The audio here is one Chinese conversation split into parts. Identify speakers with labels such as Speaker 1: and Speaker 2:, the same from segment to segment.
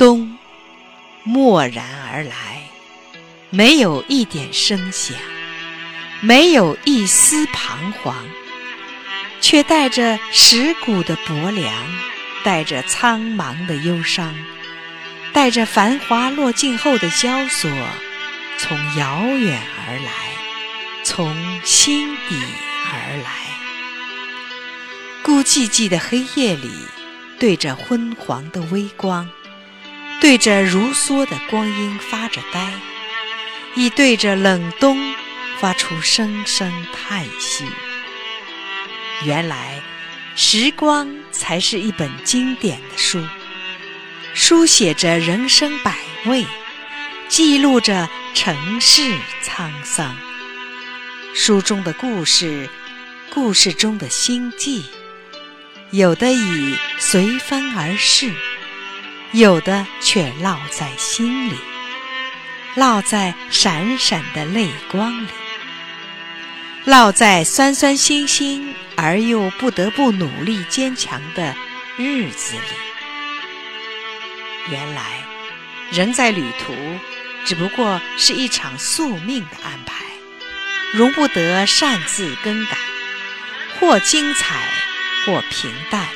Speaker 1: 冬蓦然而来，没有一点声响，没有一丝彷徨，却带着蚀骨的薄凉，带着苍茫的忧伤，带着繁华落尽后的萧索，从遥远而来，从心底而来。孤寂寂的黑夜里，对着昏黄的微光。对着如梭的光阴发着呆，亦对着冷冬发出声声叹息。原来，时光才是一本经典的书，书写着人生百味，记录着尘世沧桑。书中的故事，故事中的心迹，有的已随风而逝。有的却烙在心里，烙在闪闪的泪光里，烙在酸酸辛辛而又不得不努力坚强的日子里。原来，人在旅途，只不过是一场宿命的安排，容不得擅自更改。或精彩，或平淡，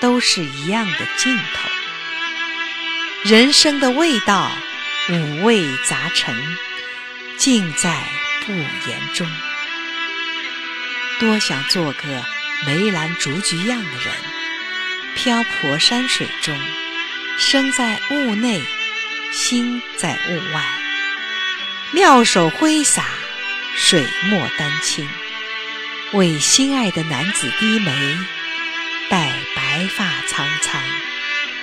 Speaker 1: 都是一样的尽头。人生的味道，五味杂陈，尽在不言中。多想做个梅兰竹菊样的人，漂泊山水中，身在雾内，心在雾外，妙手挥洒，水墨丹青，为心爱的男子低眉，待白发苍苍，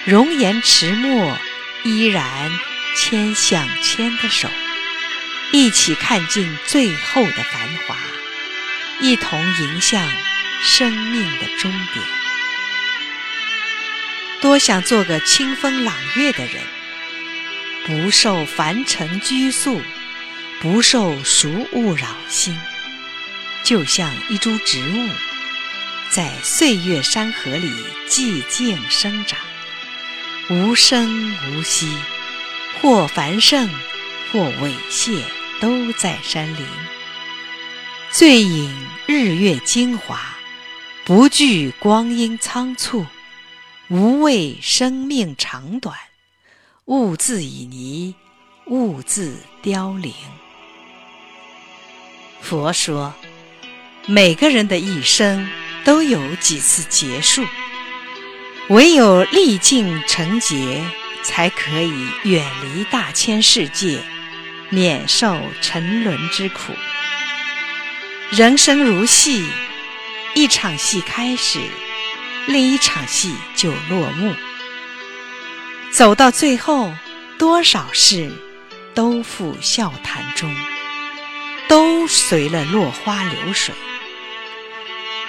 Speaker 1: 容颜迟暮。依然牵想牵的手，一起看尽最后的繁华，一同迎向生命的终点。多想做个清风朗月的人，不受凡尘拘束，不受俗物扰心，就像一株植物，在岁月山河里寂静生长。无声无息，或繁盛，或猥亵，都在山林。醉饮日月精华，不惧光阴仓促，无畏生命长短，物自旖旎，物自凋零。佛说，每个人的一生都有几次结束。唯有历尽成劫，才可以远离大千世界，免受沉沦之苦。人生如戏，一场戏开始，另一场戏就落幕。走到最后，多少事都付笑谈中，都随了落花流水。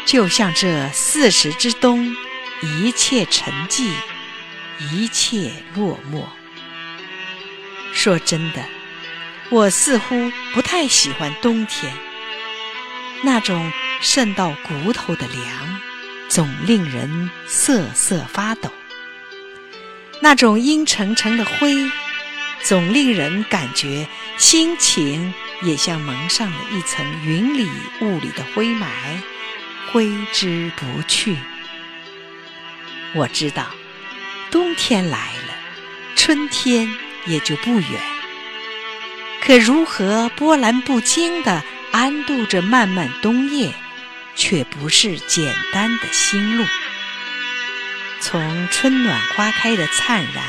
Speaker 1: 就像这四时之冬。一切沉寂，一切落寞。说真的，我似乎不太喜欢冬天。那种渗到骨头的凉，总令人瑟瑟发抖；那种阴沉沉的灰，总令人感觉心情也像蒙上了一层云里雾里的灰霾，挥之不去。我知道，冬天来了，春天也就不远。可如何波澜不惊地安度着漫漫冬夜，却不是简单的心路。从春暖花开的灿然，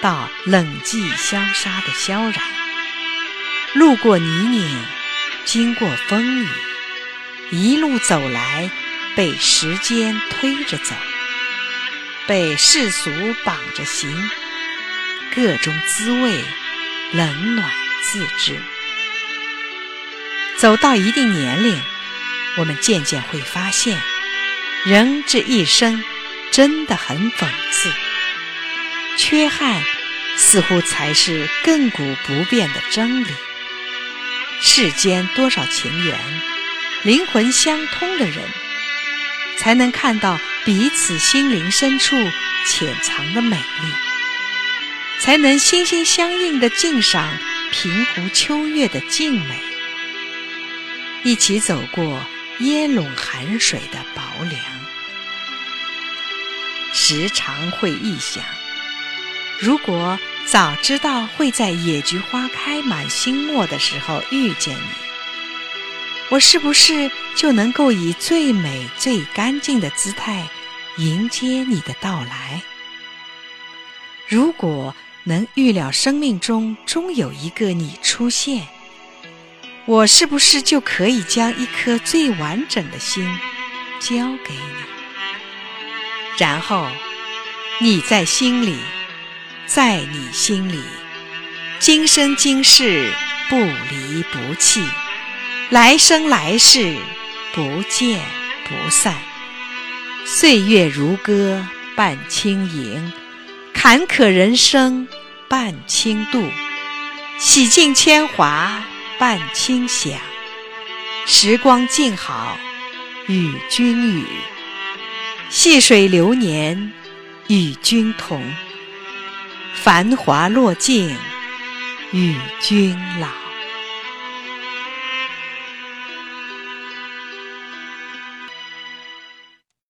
Speaker 1: 到冷寂相杀的萧然，路过泥泞，经过风雨，一路走来，被时间推着走。被世俗绑着行，各种滋味，冷暖自知。走到一定年龄，我们渐渐会发现，人这一生真的很讽刺。缺憾似乎才是亘古不变的真理。世间多少情缘，灵魂相通的人。才能看到彼此心灵深处潜藏的美丽。才能心心相印地静赏平湖秋月的静美，一起走过烟笼寒水的薄凉。时常会臆想，如果早知道会在野菊花开满新墨的时候遇见你，我是不是就能够以最美最干净的姿态迎接你的到来？如果能预料生命中终有一个你出现，我是不是就可以将一颗最完整的心交给你？然后你在心里，在你心里，今生今世不离不弃，来生来世不见不散。岁月如歌伴轻盈。坎坷人生伴轻度，洗尽铅华伴清响。时光静好与君语，细水流年与君同。繁华落尽与君老。